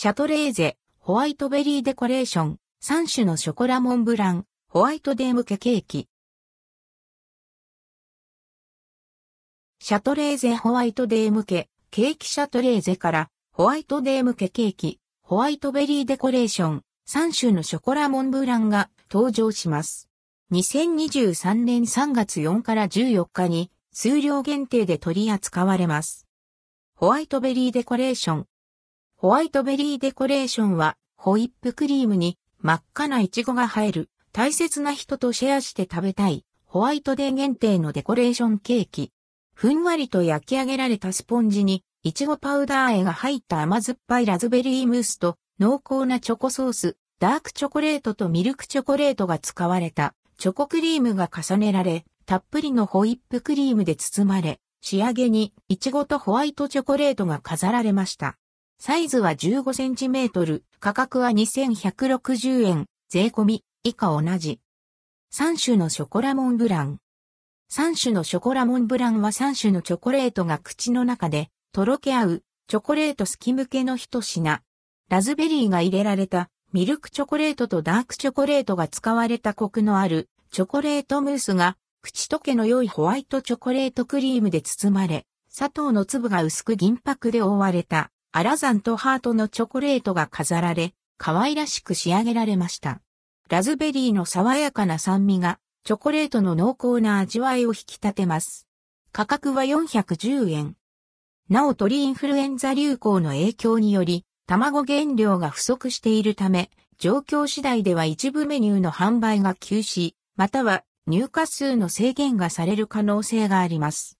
シャトレーゼ、ホワイトベリーデコレーション、3種のショコラモンブラン、ホワイトデー向けケーキ。シャトレーゼホワイトデー向け、ケーキシャトレーゼから、ホワイトデー向けケーキ、ホワイトベリーデコレーション、3種のショコラモンブランが登場します。2023年3月4から14日に数量限定で取り扱われます。ホワイトベリーデコレーション。ホワイトベリーデコレーションはホイップクリームに真っ赤なイチゴが入る大切な人とシェアして食べたいホワイトデー限定のデコレーションケーキ。ふんわりと焼き上げられたスポンジにいちごパウダー絵が入った甘酸っぱいラズベリームースと濃厚なチョコソース、ダークチョコレートとミルクチョコレートが使われたチョコクリームが重ねられ、たっぷりのホイップクリームで包まれ、仕上げにイチゴとホワイトチョコレートが飾られました。サイズは15センチメートル、価格は2160円、税込み、以下同じ。3種のショコラモンブラン。3種のショコラモンブランは3種のチョコレートが口の中でとろけ合うチョコレート好き向けの一品。ラズベリーが入れられたミルクチョコレートとダークチョコレートが使われたコクのあるチョコレートムースが口溶けの良いホワイトチョコレートクリームで包まれ、砂糖の粒が薄く銀箔で覆われたアラザンとハートのチョコレートが飾られ、可愛らしく仕上げられました。ラズベリーの爽やかな酸味がチョコレートの濃厚な味わいを引き立てます。価格は410円。なお鳥インフルエンザ流行の影響により、卵原料が不足しているため、状況次第では一部メニューの販売が休止、または入荷数の制限がされる可能性があります。